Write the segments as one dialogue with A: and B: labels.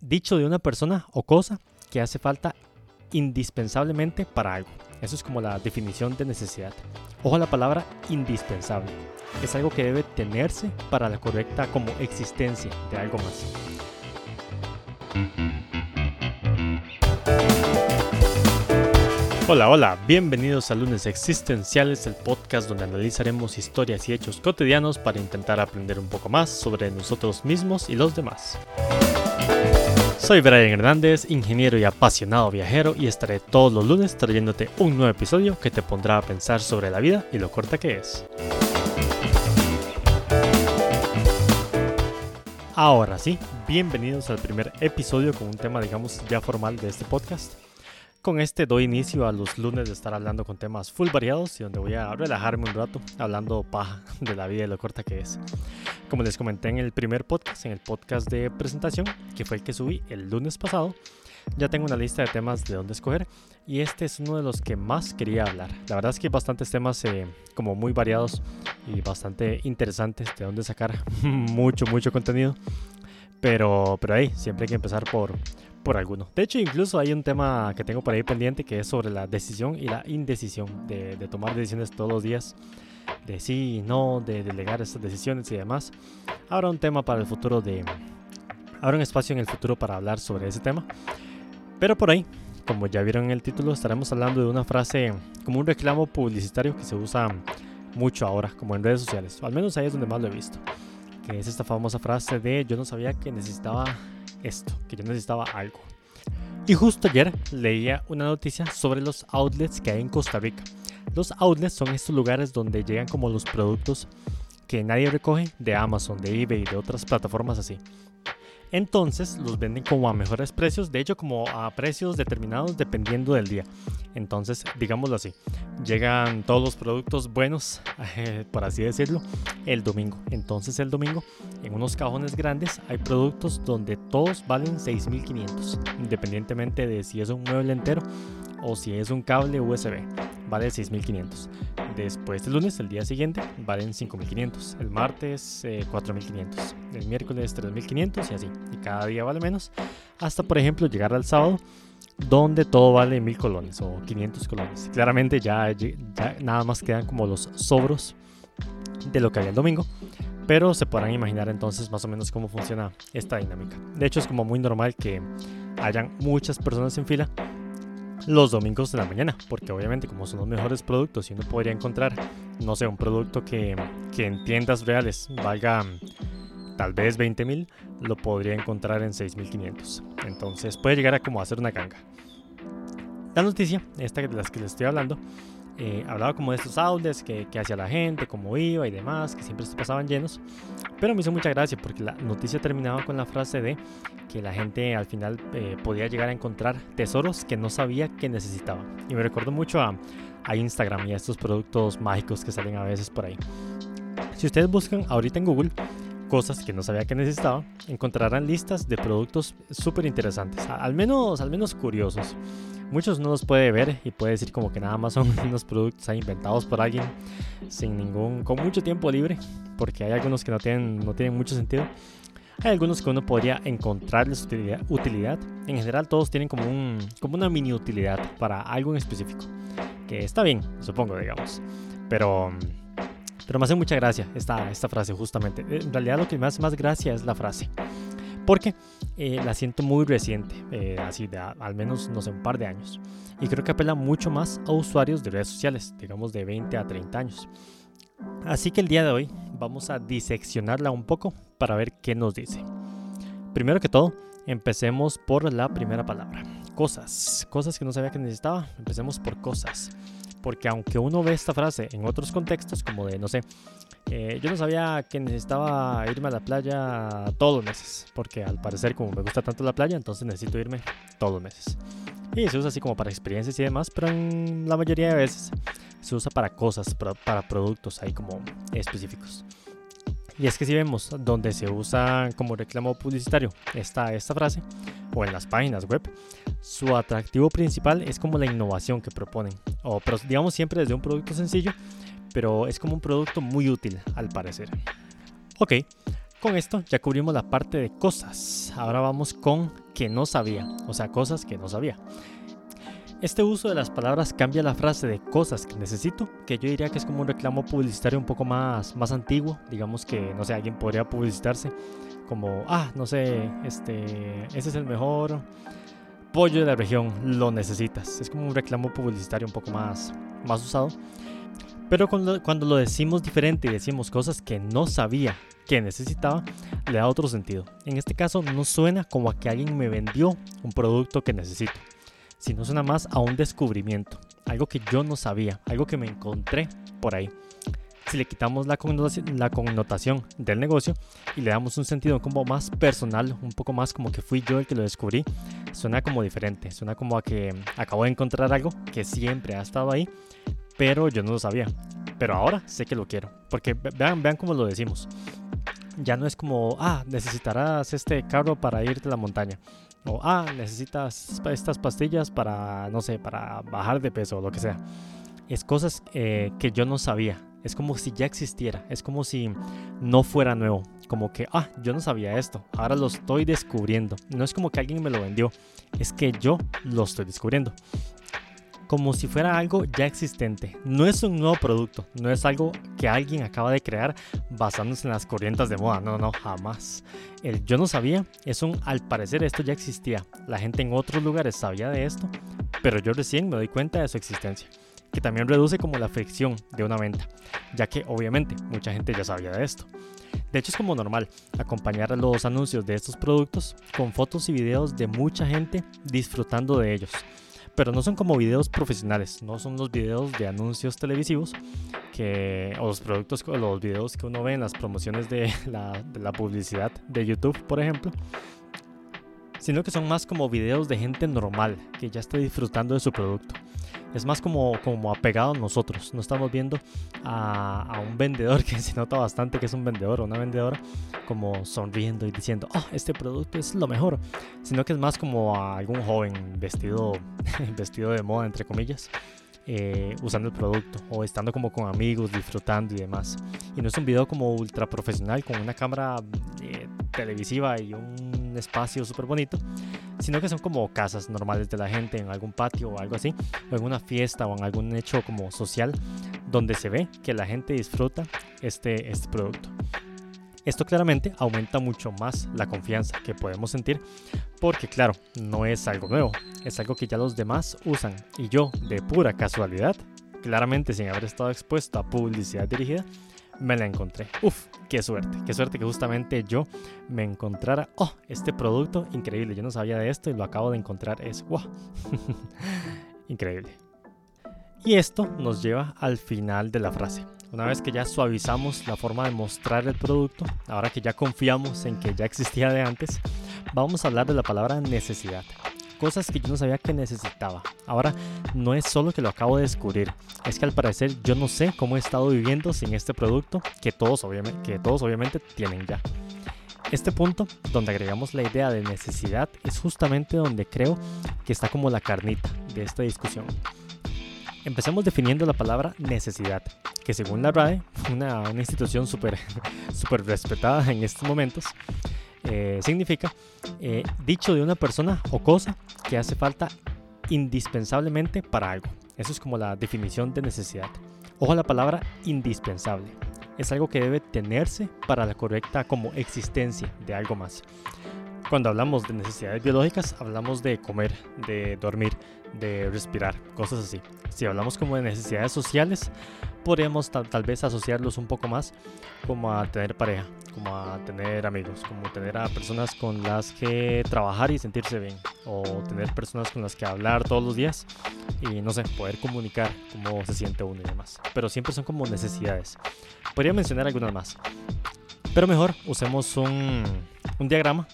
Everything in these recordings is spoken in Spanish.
A: dicho de una persona o cosa que hace falta indispensablemente para algo. Eso es como la definición de necesidad. Ojo a la palabra indispensable. Es algo que debe tenerse para la correcta como existencia de algo más. Hola, hola, bienvenidos a Lunes Existenciales, el podcast donde analizaremos historias y hechos cotidianos para intentar aprender un poco más sobre nosotros mismos y los demás. Soy Brian Hernández, ingeniero y apasionado viajero, y estaré todos los lunes trayéndote un nuevo episodio que te pondrá a pensar sobre la vida y lo corta que es. Ahora sí, bienvenidos al primer episodio con un tema digamos ya formal de este podcast. Con este doy inicio a los lunes de estar hablando con temas full variados y donde voy a relajarme un rato hablando paja de la vida y lo corta que es. Como les comenté en el primer podcast, en el podcast de presentación, que fue el que subí el lunes pasado, ya tengo una lista de temas de dónde escoger y este es uno de los que más quería hablar. La verdad es que hay bastantes temas eh, como muy variados y bastante interesantes de dónde sacar mucho, mucho contenido. Pero, pero ahí, siempre hay que empezar por, por alguno. De hecho, incluso hay un tema que tengo por ahí pendiente que es sobre la decisión y la indecisión de, tomar decisiones todos los días, de sí y no, de delegar estas decisiones y demás. Habrá un tema para el futuro de... Habrá un espacio en el futuro para hablar sobre ese tema. Pero por ahí, como ya vieron en el título, estaremos hablando de una frase como un reclamo publicitario que se usa mucho ahora, como en redes sociales. O al menos ahí es donde más lo he visto. Que es esta famosa frase de yo no sabía que necesitaba esto, que yo necesitaba algo. Y justo ayer leía una noticia sobre los outlets que hay en Costa Rica. Los outlets son estos lugares donde llegan como los productos que nadie recoge de Amazon, de eBay y de otras plataformas así. Entonces los venden como a mejores precios, de hecho como a precios determinados dependiendo del día. Entonces, digámoslo así, llegan todos los productos buenos, por así decirlo, el domingo. Entonces el domingo, en unos cajones grandes, hay productos donde todos valen 6.500, independientemente de si es un mueble entero o si es un cable USB. Vale 6.500. Después del lunes, el día siguiente, valen 5.500. El martes, 4.500. Eh, el miércoles, 3.500 y así. Y cada día vale menos. Hasta, por ejemplo, llegar al sábado, donde todo vale 1.000 colones o 500 colones. Claramente ya, ya nada más quedan como los sobros de lo que había el domingo. Pero se podrán imaginar entonces más o menos cómo funciona esta dinámica. De hecho, es como muy normal que hayan muchas personas en fila los domingos de la mañana, porque obviamente como son los mejores productos y uno podría encontrar, no sé, un producto que, que en tiendas reales valga mm, tal vez 20 mil, lo podría encontrar en 6.500. Entonces puede llegar a como hacer una ganga. La noticia, esta de las que les estoy hablando, eh, hablaba como de estos outlets que, que hacía la gente, cómo iba y demás, que siempre se pasaban llenos. Pero me hizo mucha gracia porque la noticia terminaba con la frase de que la gente al final eh, podía llegar a encontrar tesoros que no sabía que necesitaba. Y me recuerdo mucho a, a Instagram y a estos productos mágicos que salen a veces por ahí. Si ustedes buscan ahorita en Google cosas que no sabía que necesitaba, encontrarán listas de productos súper interesantes, al menos, al menos curiosos. Muchos no los puede ver y puede decir como que nada más son unos productos inventados por alguien sin ningún, con mucho tiempo libre, porque hay algunos que no tienen, no tienen mucho sentido. Hay algunos que uno podría encontrarles utilidad, utilidad. En general todos tienen como, un, como una mini utilidad para algo en específico. Que está bien, supongo, digamos. Pero, pero me hace mucha gracia esta, esta frase justamente. En realidad lo que me hace más gracia es la frase porque eh, la siento muy reciente, eh, así de al menos, no un par de años. Y creo que apela mucho más a usuarios de redes sociales, digamos de 20 a 30 años. Así que el día de hoy vamos a diseccionarla un poco para ver qué nos dice. Primero que todo, empecemos por la primera palabra. Cosas. Cosas que no sabía que necesitaba. Empecemos por cosas. Porque aunque uno ve esta frase en otros contextos, como de, no sé, eh, yo no sabía que necesitaba irme a la playa todos los meses, porque al parecer como me gusta tanto la playa, entonces necesito irme todos los meses. Y se usa así como para experiencias y demás, pero en la mayoría de veces se usa para cosas, para, productos ahí como específicos. Y es que si vemos donde se usa como reclamo publicitario esta, esta frase, o en las páginas web, su atractivo principal es como la innovación que proponen, o digamos siempre desde un producto sencillo pero es como un producto muy útil al parecer. Ok, Con esto ya cubrimos la parte de cosas. Ahora vamos con que no sabía, o sea, cosas que no sabía. Este uso de las palabras cambia la frase de cosas que necesito, que yo diría que es como un reclamo publicitario un poco más, más antiguo. Digamos que, no sé, alguien podría publicitarse como, ah, no sé, este, ese es el mejor pollo de la región, lo necesitas. Es como un reclamo publicitario un poco más, más usado. Pero cuando, cuando lo decimos diferente y decimos cosas que no sabía que necesitaba, le da otro sentido. En este caso no suena como a que alguien me vendió un producto que necesito sino suena más a un descubrimiento, algo que yo no sabía, algo que me encontré por ahí. Si le quitamos la connotación, la connotación del negocio y le damos un sentido como más personal, un poco más como que fui yo el que lo descubrí, suena como diferente, suena como a que acabo de encontrar algo que siempre ha estado ahí, pero yo no lo sabía. Pero ahora sé que lo quiero, porque vean, vean cómo lo decimos. Ya no es como, ah, necesitarás este carro para irte a la montaña o, ah, necesitas estas pastillas para, no sé, para bajar de peso o lo que sea. Es cosas eh, que yo no sabía. Es como si ya existiera. Es como si no fuera nuevo. Como que, ah, yo no sabía esto. Ahora lo estoy descubriendo. No es como que alguien me lo vendió. Es que yo lo estoy descubriendo como si fuera algo ya existente. No es un nuevo producto, no es algo que alguien acaba de crear basándose en las corrientes de moda, no, no, jamás. El yo no sabía es un al parecer esto ya existía. La gente en otros lugares sabía de esto, pero yo recién me doy cuenta de su existencia. Que también reduce como la fricción de una venta, ya que obviamente mucha gente ya sabía de esto. De hecho es como normal acompañar los anuncios de estos productos con fotos y videos de mucha gente disfrutando de ellos pero no son como videos profesionales, no son los videos de anuncios televisivos que, o los productos, los videos que uno ve en las promociones de la, de la publicidad de YouTube, por ejemplo, sino que son más como videos de gente normal que ya está disfrutando de su producto es más como, como apegado a nosotros. No estamos viendo a, un vendedor que se nota bastante que es un vendedor o una vendedora como sonriendo y diciendo, oh, este producto es lo mejor, sino que es más como a algún joven vestido, vestido de moda, entre comillas. Eh, usando el producto o estando como con amigos disfrutando y demás y no es un video como ultra profesional con una cámara eh, televisiva y un espacio súper bonito sino que son como casas normales de la gente en algún patio o algo así, o en una fiesta o en algún hecho como social donde se ve que la gente disfruta este, este producto. Esto claramente aumenta mucho más la confianza que podemos sentir porque claro, no es algo nuevo, es algo que ya los demás usan y yo de pura casualidad, claramente sin haber estado expuesto a publicidad dirigida, me la encontré. Uf, qué suerte, qué suerte que justamente yo me encontrara, oh, este producto increíble, yo no sabía de esto y lo acabo de encontrar, es wow, increíble. Y esto nos lleva al final de la frase. Una vez que ya suavizamos la forma de mostrar el producto, ahora que ya confiamos en que ya existía de antes, vamos a hablar de la palabra necesidad cosas que yo no sabía que necesitaba. Ahora, no es solo que lo acabo de descubrir, es que al parecer yo no sé cómo he estado viviendo sin este producto que todos obviamente, que todos obviamente tienen ya. Este punto, donde agregamos la idea de necesidad, es justamente donde creo que está como la carnita de esta discusión. Empecemos definiendo la palabra necesidad, que según la RAE, una, una institución súper super respetada en estos momentos, eh, significa eh, dicho de una persona o cosa que hace falta indispensablemente para algo. Eso es como la definición de necesidad. Ojo a la palabra indispensable. Es algo que debe tenerse para la correcta como existencia de algo más. Cuando hablamos de necesidades biológicas, hablamos de comer, de dormir, de respirar, cosas así. Si hablamos como de necesidades sociales, podríamos tal, vez asociarlos un poco más como a tener pareja, como a tener amigos, como tener a personas con las que trabajar y sentirse bien, o tener personas con las que hablar todos los días y no sé, poder comunicar cómo se siente uno y demás. Pero siempre son como necesidades. Podría mencionar algunas más. Pero mejor usemos un, un diagrama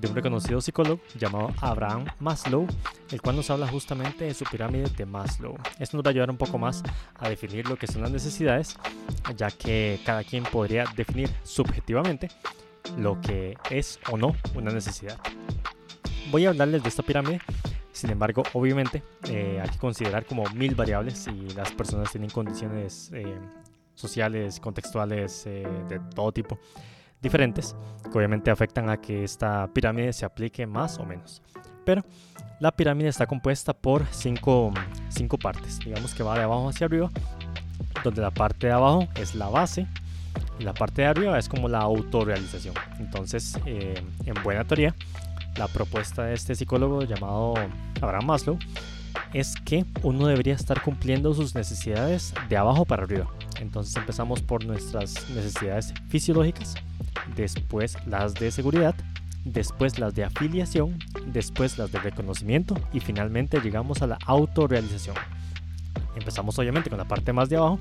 A: de un reconocido psicólogo llamado Abraham Maslow, el cual nos habla justamente de su pirámide de Maslow. Esto nos va a ayudar un poco más a definir lo que son las necesidades, ya que cada quien podría definir subjetivamente lo que es o no una necesidad. Voy a hablarles de esta pirámide, sin embargo, obviamente eh, hay que considerar como mil variables y las personas tienen condiciones eh, sociales, contextuales, eh, de todo tipo diferentes que obviamente afectan a que esta pirámide se aplique más o menos. Pero la pirámide está compuesta por cinco, cinco partes. Digamos que va de abajo hacia arriba, donde la parte de abajo es la base y la parte de arriba es como la autorrealización. Entonces, eh, en buena teoría, la propuesta de este psicólogo llamado Abraham Maslow es que uno debería estar cumpliendo sus necesidades de abajo para arriba. Entonces empezamos por nuestras necesidades fisiológicas, después las de seguridad, después las de afiliación, después las de reconocimiento y finalmente llegamos a la autorrealización. Empezamos obviamente con la parte más de abajo,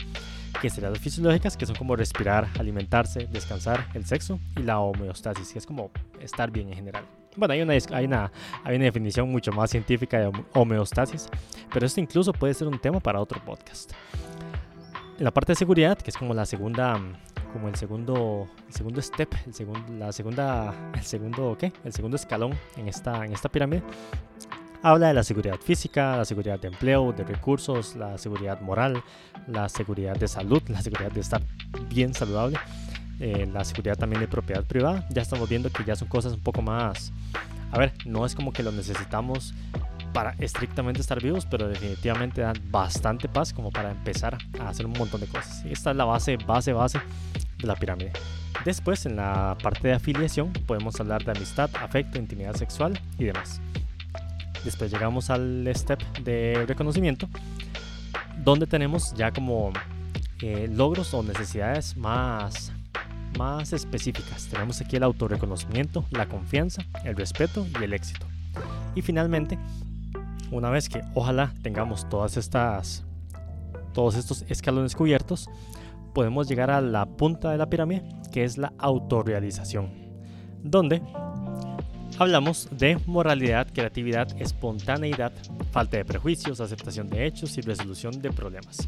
A: que serían las fisiológicas, que son como respirar, alimentarse, descansar, el sexo y la homeostasis, que es como estar bien en general. Bueno, hay una, hay, una, hay una definición mucho más científica de homeostasis, pero esto incluso puede ser un tema para otro podcast. La parte de seguridad, que es como la segunda, como el segundo, el segundo step, el segundo, la segunda, el segundo, ¿qué? El segundo escalón en esta, en esta pirámide, habla de la seguridad física, la seguridad de empleo, de recursos, la seguridad moral, la seguridad de salud, la seguridad de estar bien saludable eh, la seguridad también de propiedad privada. Ya estamos viendo que ya son cosas un poco más... A ver, no es como que lo necesitamos para estrictamente estar vivos, pero definitivamente dan bastante paz como para empezar a hacer un montón de cosas. Esta es la base, base, base de la pirámide. Después, en la parte de afiliación, podemos hablar de amistad, afecto, intimidad sexual y demás. Después llegamos al step de reconocimiento, donde tenemos ya como eh, logros o necesidades más más específicas. Tenemos aquí el autorreconocimiento, la confianza, el respeto y el éxito. Y finalmente, una vez que ojalá tengamos todas estas todos estos escalones cubiertos, podemos llegar a la punta de la pirámide, que es la autorrealización, donde hablamos de moralidad, creatividad, espontaneidad, falta de prejuicios, aceptación de hechos y resolución de problemas.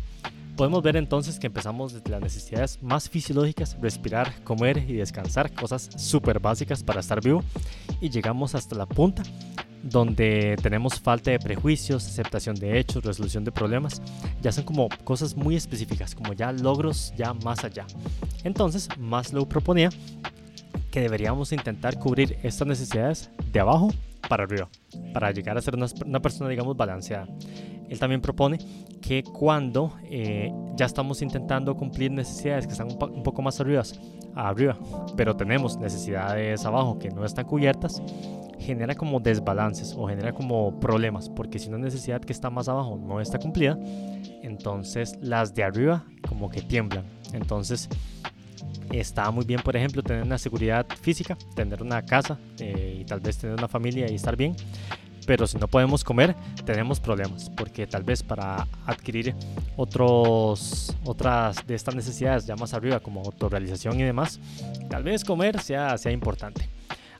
A: Podemos ver entonces que empezamos desde las necesidades más fisiológicas, respirar, comer y descansar, cosas súper básicas para estar vivo, y llegamos hasta la punta donde tenemos falta de prejuicios, aceptación de hechos, resolución de problemas, ya son como cosas muy específicas, como ya logros ya más allá. Entonces, Maslow proponía que deberíamos intentar cubrir estas necesidades de abajo para arriba, para llegar a ser una, una persona, digamos, balanceada. Él también propone que cuando eh, ya estamos intentando cumplir necesidades que están un, poco más arriba, arriba, pero tenemos necesidades abajo que no están cubiertas, genera como desbalances o genera como problemas, porque si una necesidad que está más abajo no está cumplida, entonces las de arriba como que tiemblan. Entonces está muy bien, por ejemplo, tener una seguridad física, tener una casa eh, y tal vez tener una familia y estar bien, pero si no podemos comer, tenemos problemas, porque tal vez para adquirir otros, otras de estas necesidades ya más arriba, como autorrealización y demás, tal vez comer sea, sea importante.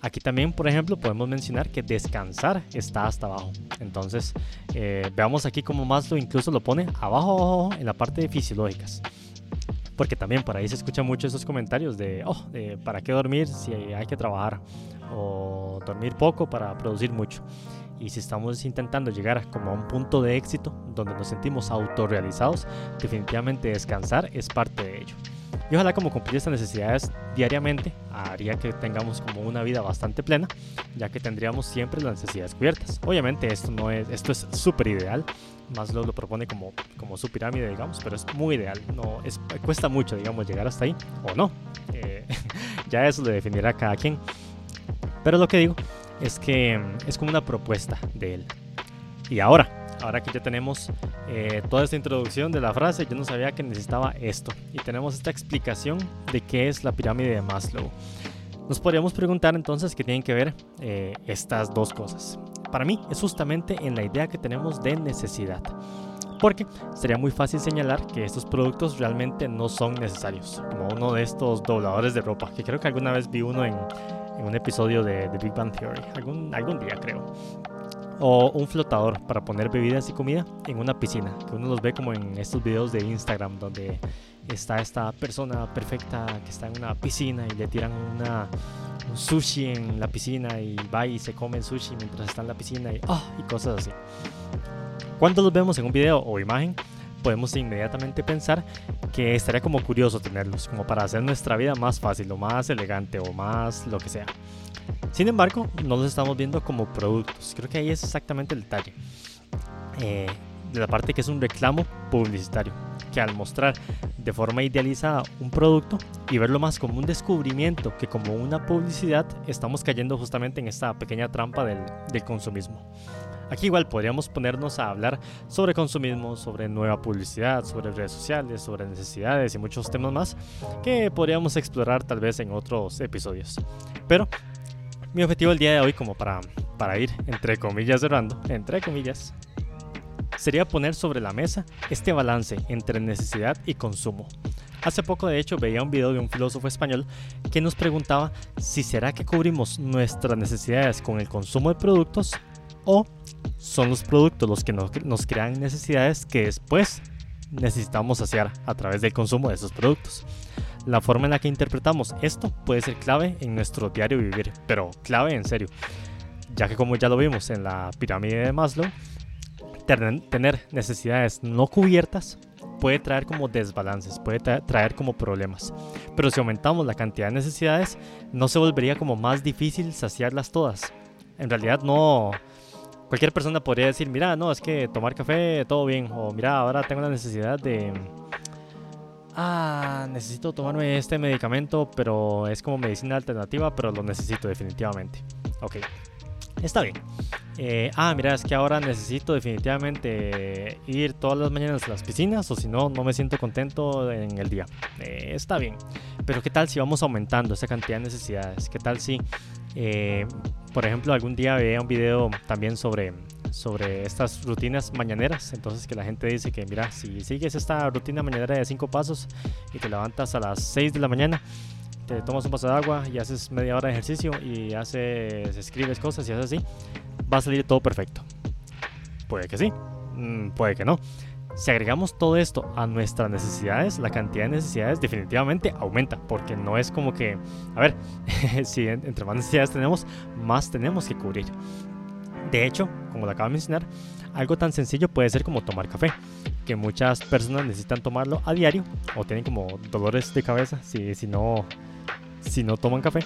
A: Aquí también, por ejemplo, podemos mencionar que descansar está hasta abajo. Entonces, eh, veamos aquí cómo Maslow incluso lo pone abajo, abajo en la parte de fisiológicas. Porque también por ahí se escuchan mucho esos comentarios de, oh, de, ¿para qué dormir si hay que trabajar? O dormir poco para producir mucho. Y si estamos intentando llegar como a un punto de éxito donde nos sentimos autorrealizados, definitivamente descansar es parte de ello. Y ojalá como cumplir estas necesidades diariamente haría que tengamos como una vida bastante plena, ya que tendríamos siempre las necesidades cubiertas. Obviamente esto no es, esto es súper ideal, más lo propone como, como su pirámide, digamos, pero es muy ideal. No, es, cuesta mucho, digamos, llegar hasta ahí o no. Eh, ya eso lo definirá cada quien. Pero lo que digo es que es como una propuesta de él. Y ahora, ahora que ya tenemos eh, toda esta introducción de la frase, yo no sabía que necesitaba esto. Y tenemos esta explicación de qué es la pirámide de Maslow. Nos podríamos preguntar entonces qué tienen que ver eh, estas dos cosas. Para mí es justamente en la idea que tenemos de necesidad. Porque sería muy fácil señalar que estos productos realmente no son necesarios, como uno de estos dobladores de ropa, que creo que alguna vez vi uno en, en un episodio de The Big Bang Theory, algún, algún día creo. O un flotador para poner bebidas y comida en una piscina, que uno los ve como en estos videos de Instagram donde está esta persona perfecta que está en una piscina y le tiran una, un sushi en la piscina y va y se come el sushi mientras está en la piscina y, oh, y cosas así. Cuando los vemos en un video o imagen, podemos inmediatamente pensar que estaría como curioso tenerlos, como para hacer nuestra vida más fácil o más elegante o más lo que sea. Sin embargo, no los estamos viendo como productos. Creo que ahí es exactamente el detalle. Eh, de la parte que es un reclamo publicitario, que al mostrar de forma idealizada un producto y verlo más como un descubrimiento que como una publicidad, estamos cayendo justamente en esta pequeña trampa del, del consumismo. Aquí igual podríamos ponernos a hablar sobre consumismo, sobre nueva publicidad, sobre redes sociales, sobre necesidades y muchos temas más que podríamos explorar tal vez en otros episodios. Pero mi objetivo el día de hoy, como para, para ir entre comillas cerrando, entre comillas, sería poner sobre la mesa este balance entre necesidad y consumo. Hace poco de hecho veía un video de un filósofo español que nos preguntaba si será que cubrimos nuestras necesidades con el consumo de productos o son los productos los que nos, crean necesidades que después necesitamos saciar a través del consumo de esos productos. La forma en la que interpretamos esto puede ser clave en nuestro diario vivir, pero clave en serio, ya que como ya lo vimos en la pirámide de Maslow, tener necesidades no cubiertas puede traer como desbalances, puede traer como problemas. Pero si aumentamos la cantidad de necesidades, no se volvería como más difícil saciarlas todas. En realidad no, cualquier persona podría decir, mira, no, es que tomar café, todo bien. O mira, ahora tengo la necesidad de... Ah, necesito tomarme este medicamento, pero es como medicina alternativa, pero lo necesito definitivamente. Ok, está bien. Eh, ah, mira, es que ahora necesito definitivamente ir todas las mañanas a las piscinas o si no, no me siento contento en el día. Eh, está bien. Pero ¿qué tal si vamos aumentando esa cantidad de necesidades? ¿Qué tal si eh, por ejemplo, algún día veía un video también sobre, sobre estas rutinas mañaneras. Entonces, que la gente dice que, mira, si sigues esta rutina mañanera de cinco pasos y te levantas a las 6 de la mañana, te tomas un vaso de agua y haces media hora de ejercicio y haces, escribes cosas y haces así, va a salir todo perfecto. Puede que sí, mm, puede que no. Si agregamos todo esto a nuestras necesidades, la cantidad de necesidades definitivamente aumenta, porque no es como que, a ver, si entre más necesidades tenemos, más tenemos que cubrir. De hecho, como lo acabo de mencionar, algo tan sencillo puede ser como tomar café, que muchas personas necesitan tomarlo a diario o tienen como dolores de cabeza si, si, no, si no toman café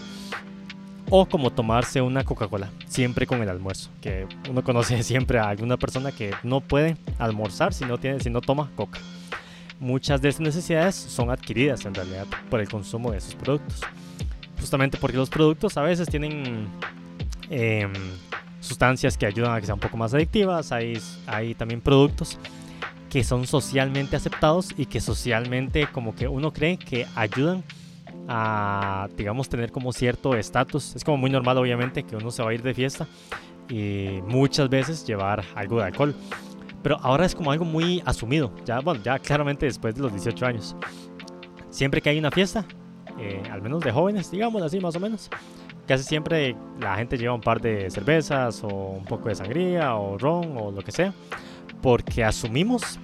A: o como tomarse una Coca-Cola, siempre con el almuerzo, que uno conoce siempre a alguna persona que no puede almorzar si no, tiene, si no toma coca. Muchas de estas necesidades son adquiridas en realidad por el consumo de esos productos. Justamente porque los productos a veces tienen em, sustancias que ayudan a que sean un poco más adictivas, hay, hay también productos que son socialmente aceptados y que socialmente como que uno cree que ayudan digamos, tener como cierto estatus. Es como muy normal, obviamente, que uno se va a ir de fiesta y muchas veces llevar algo de alcohol. Pero ahora es como algo muy asumido, ya, bueno, ya claramente después de los 18 años. Siempre que hay una fiesta, eh, al menos de jóvenes, digamos así más o menos, casi siempre la gente lleva un par de cervezas o un poco de sangría o ron o lo que sea, porque asumimos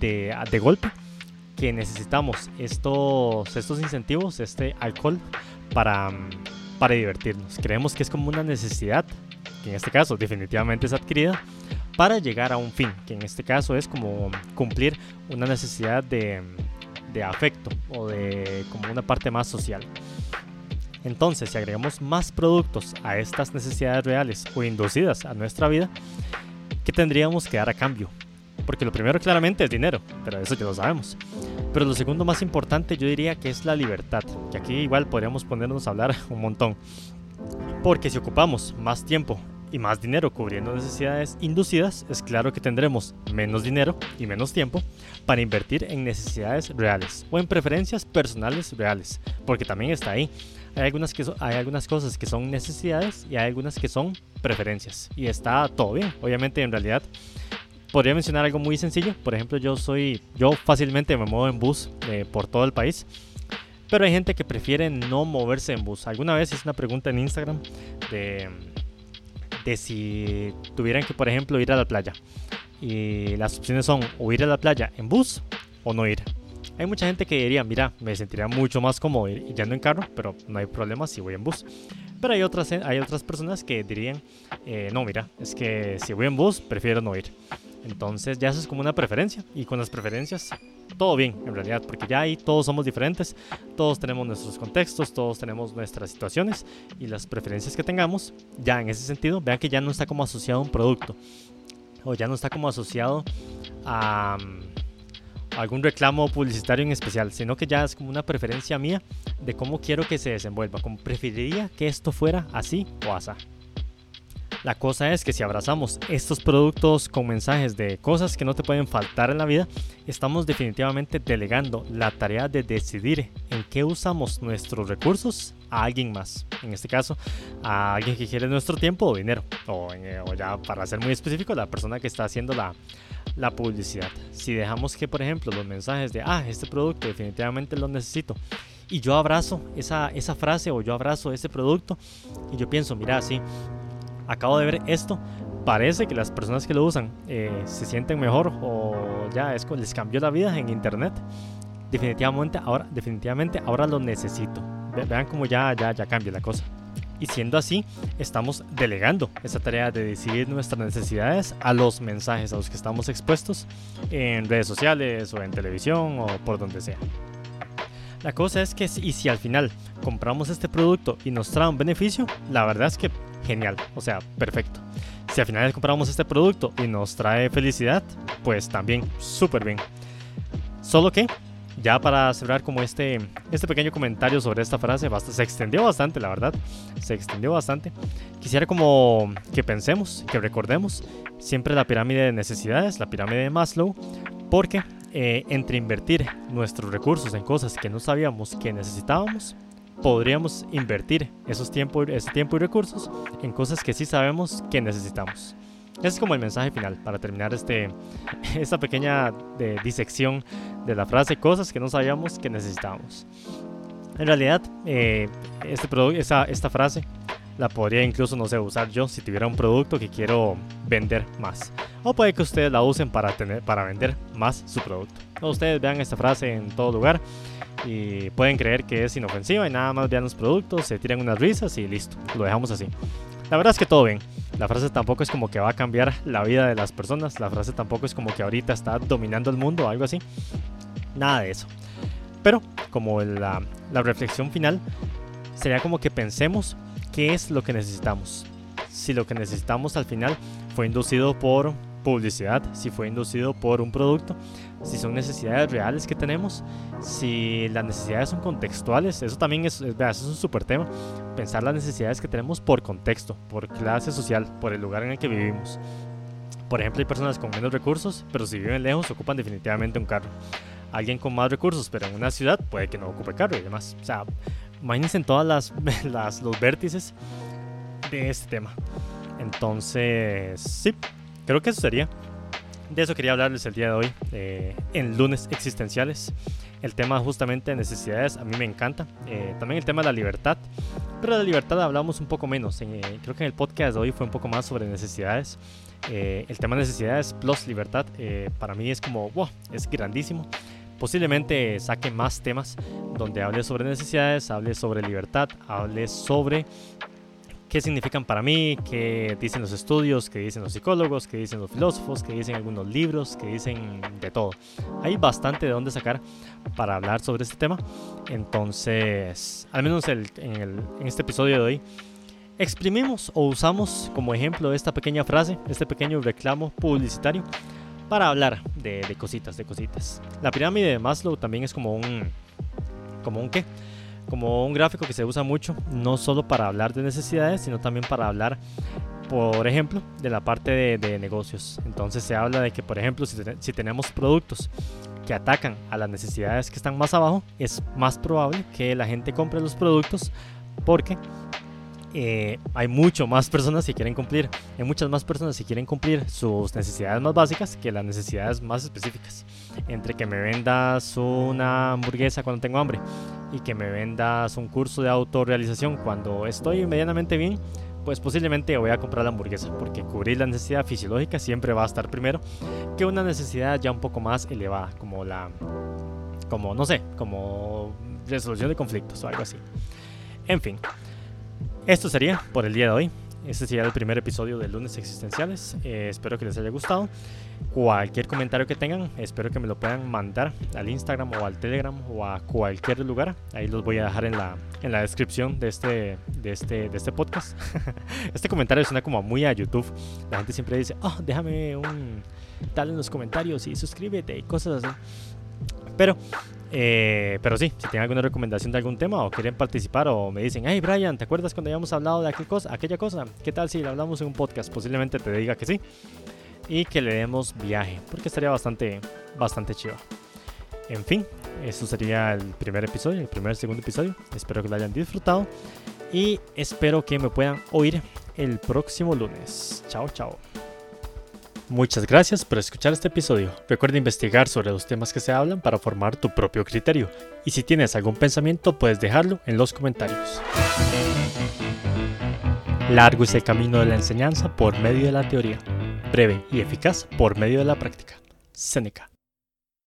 A: de, de golpe que necesitamos estos, estos incentivos, este alcohol, para, para divertirnos. Creemos que es como una necesidad, que en este caso definitivamente es adquirida, para llegar a un fin, que en este caso es como cumplir una necesidad de, de afecto o de como una parte más social. Entonces, si agregamos más productos a estas necesidades reales o inducidas a nuestra vida, ¿qué tendríamos que dar a cambio? Porque lo primero claramente es dinero, pero eso ya lo sabemos. Pero lo segundo más importante yo diría que es la libertad, que aquí igual podríamos ponernos a hablar un montón. Porque si ocupamos más tiempo y más dinero cubriendo necesidades inducidas, es claro que tendremos menos dinero y menos tiempo para invertir en necesidades reales o en preferencias personales reales, porque también está ahí. Hay algunas, que hay algunas cosas que son necesidades y hay algunas que son preferencias. Y está todo bien. Obviamente en realidad podría mencionar algo muy sencillo. Por ejemplo, yo soy, yo fácilmente me muevo en bus eh, por todo el país. Pero hay gente que prefiere no moverse en bus. Alguna vez hice una pregunta en Instagram de, de si tuvieran que, por ejemplo, ir a la playa. Y las opciones son o ir a la playa en bus o no ir. Hay mucha gente que diría, mira, me sentiría mucho más cómodo yendo en carro, pero no hay problema si voy en bus. Pero hay otras, hay otras personas que dirían, eh, no, mira, es que si voy en bus, prefiero no ir. Entonces ya eso es como una preferencia y con las preferencias todo bien en realidad, porque ya ahí todos somos diferentes, todos tenemos nuestros contextos, todos tenemos nuestras situaciones y las preferencias que tengamos, ya en ese sentido, vean que ya no está como asociado a un producto o ya no está como asociado a algún reclamo publicitario en especial, sino que ya es como una preferencia mía de cómo quiero que se desenvuelva, como preferiría que esto fuera así o así. La cosa es que si abrazamos estos productos con mensajes de cosas que no te pueden faltar en la vida, estamos definitivamente delegando la tarea de decidir en qué usamos nuestros recursos a alguien más. En este caso, a alguien que quiere nuestro tiempo o dinero. O, ya para ser muy específico, la persona que está haciendo la, la publicidad. Si dejamos que, por ejemplo, los mensajes de, ah, este producto definitivamente lo necesito. Y yo abrazo esa, esa frase o yo abrazo ese producto y yo pienso, mira, sí, acabo de ver esto, parece que las personas que lo usan eh, se sienten mejor o ya es, les cambió la vida en internet. Definitivamente ahora, definitivamente ahora lo necesito. vean cómo ya, ya, ya cambia la cosa. Y siendo así, estamos delegando esa tarea de decidir nuestras necesidades a los mensajes a los que estamos expuestos en redes sociales o en televisión o por donde sea. La cosa es que y si al final compramos este producto y nos trae un beneficio, la verdad es que genial, o sea, perfecto. Si al final compramos este producto y nos trae felicidad, pues también súper bien. Solo que, ya para cerrar como este, este pequeño comentario sobre esta frase, se extendió bastante, la verdad, se extendió bastante. Quisiera como que pensemos, que recordemos siempre la pirámide de necesidades, la pirámide de Maslow, porque eh, entre invertir nuestros recursos en cosas que no sabíamos que necesitábamos, podríamos invertir esos tiempo, ese tiempo y recursos en cosas que sí sabemos que necesitamos. Ese es como el mensaje final para terminar este, esta pequeña de, disección de la frase cosas que no sabíamos que necesitábamos. En realidad, eh, este esta, esta frase la podría incluso, no sé, usar yo si tuviera un producto que quiero vender más. O puede que ustedes la usen para, tener, para vender más su producto. O ustedes vean esta frase en todo lugar y pueden creer que es inofensiva y nada más vean los productos, se tiran unas risas y listo, lo dejamos así. La verdad es que todo bien. La frase tampoco es como que va a cambiar la vida de las personas. La frase tampoco es como que ahorita está dominando el mundo o algo así. Nada de eso. Pero como la, la reflexión final sería como que pensemos qué es lo que necesitamos. Si lo que necesitamos al final fue inducido por publicidad, si fue inducido por un producto, si son necesidades reales que tenemos, si las necesidades son contextuales, eso también es, es, un súper tema, pensar las necesidades que tenemos por contexto, por clase social, por el lugar en el que vivimos. Por ejemplo, hay personas con menos recursos, pero si viven lejos ocupan definitivamente un carro. Alguien con más recursos, pero en una ciudad puede que no ocupe carro y demás. O sea, imagínense en todas las, los vértices de este tema. Entonces, sí, creo que eso sería. De eso quería hablarles el día de hoy, eh, en lunes existenciales. El tema justamente de necesidades a mí me encanta. Eh, también el tema de la libertad. Pero de la libertad hablamos un poco menos. Eh, creo que en el podcast de hoy fue un poco más sobre necesidades. el tema de necesidades plus libertad para mí es como, wow, es grandísimo. Posiblemente saque más temas donde hable sobre necesidades, hable sobre libertad, hable sobre qué significan para mí, qué dicen los estudios, qué dicen los psicólogos, qué dicen los filósofos, qué dicen algunos libros, qué dicen de todo. Hay bastante de dónde sacar para hablar sobre este tema. Entonces, al menos en, en este episodio de hoy, exprimimos o usamos como ejemplo esta pequeña frase, este pequeño reclamo publicitario para hablar de, de cositas, de cositas. La pirámide de Maslow también es como un... ¿Como un qué? Como un gráfico que se usa mucho, no solo para hablar de necesidades, sino también para hablar, por ejemplo, de la parte de, negocios. Entonces se habla de que, por ejemplo, si, si, tenemos productos que atacan a las necesidades que están más abajo, es más probable que la gente compre los productos porque eh, hay mucho más personas que quieren cumplir, hay muchas más personas que quieren cumplir sus necesidades más básicas que las necesidades más específicas. Entre que me vendas una hamburguesa cuando tengo hambre y que me vendas un curso de autorrealización cuando estoy medianamente bien, pues posiblemente voy a comprar la hamburguesa, porque cubrir la necesidad fisiológica siempre va a estar primero que una necesidad ya un poco más elevada, como la, como no sé, como resolución de conflictos o algo así. En fin, esto sería por el día de hoy. este sería el primer episodio de Lunes Existenciales. Eh, espero que les haya gustado. Cualquier comentario que tengan, espero que me lo puedan mandar al Instagram o al Telegram o a cualquier lugar. Ahí los voy a dejar en la, en la descripción de este, de este, de este podcast. este comentario suena como muy a YouTube. La gente siempre dice, oh, déjame un tal en los comentarios y suscríbete y cosas así. Pero eh, pero sí, si tienen alguna recomendación de algún tema o quieren participar o me dicen, hey Brian, ¿te acuerdas cuando habíamos hablado de aquella cosa? aquella cosa? ¿Qué tal si lo hablamos en un podcast? Posiblemente te diga que sí. Y que le demos viaje, porque estaría bastante, bastante chido. En fin, eso sería el primer episodio, el primer segundo episodio. Espero que lo hayan disfrutado y espero que me puedan oír el próximo lunes. Chao, chao. Muchas gracias por escuchar este episodio. Recuerda investigar sobre los temas que se hablan para formar tu propio criterio. Y si tienes algún pensamiento, puedes dejarlo en los comentarios. Largo es el camino de la enseñanza por medio de la teoría, breve y eficaz por medio de la práctica. Seneca.